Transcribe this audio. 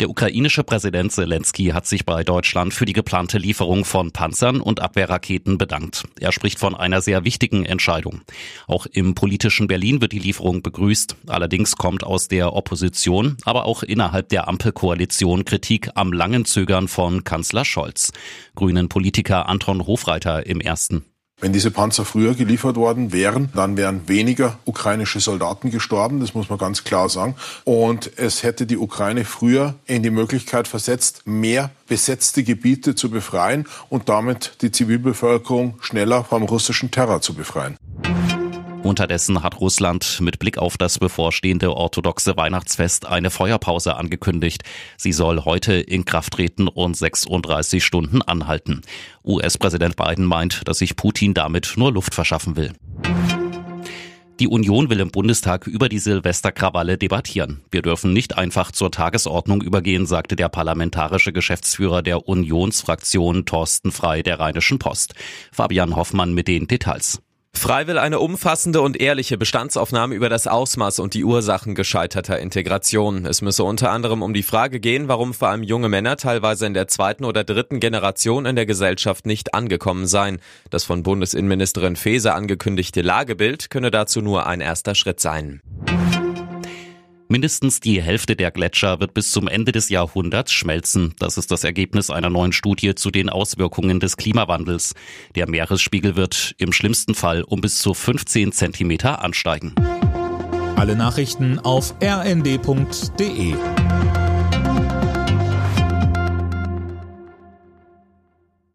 Der ukrainische Präsident Zelensky hat sich bei Deutschland für die geplante Lieferung von Panzern und Abwehrraketen bedankt. Er spricht von einer sehr wichtigen Entscheidung. Auch im politischen Berlin wird die Lieferung begrüßt. Allerdings kommt aus der Opposition, aber auch innerhalb der Ampelkoalition Kritik am langen Zögern von Kanzler Scholz. Grünen Politiker Anton Hofreiter im ersten. Wenn diese Panzer früher geliefert worden wären, dann wären weniger ukrainische Soldaten gestorben, das muss man ganz klar sagen. Und es hätte die Ukraine früher in die Möglichkeit versetzt, mehr besetzte Gebiete zu befreien und damit die Zivilbevölkerung schneller vom russischen Terror zu befreien. Unterdessen hat Russland mit Blick auf das bevorstehende orthodoxe Weihnachtsfest eine Feuerpause angekündigt. Sie soll heute in Kraft treten und 36 Stunden anhalten. US-Präsident Biden meint, dass sich Putin damit nur Luft verschaffen will. Die Union will im Bundestag über die Silvesterkrawalle debattieren. Wir dürfen nicht einfach zur Tagesordnung übergehen, sagte der parlamentarische Geschäftsführer der Unionsfraktion Thorsten Frei der Rheinischen Post. Fabian Hoffmann mit den Details. Frei will eine umfassende und ehrliche Bestandsaufnahme über das Ausmaß und die Ursachen gescheiterter Integration. Es müsse unter anderem um die Frage gehen, warum vor allem junge Männer teilweise in der zweiten oder dritten Generation in der Gesellschaft nicht angekommen seien. Das von Bundesinnenministerin Faeser angekündigte Lagebild könne dazu nur ein erster Schritt sein. Mindestens die Hälfte der Gletscher wird bis zum Ende des Jahrhunderts schmelzen. Das ist das Ergebnis einer neuen Studie zu den Auswirkungen des Klimawandels. Der Meeresspiegel wird im schlimmsten Fall um bis zu 15 Zentimeter ansteigen. Alle Nachrichten auf rnd.de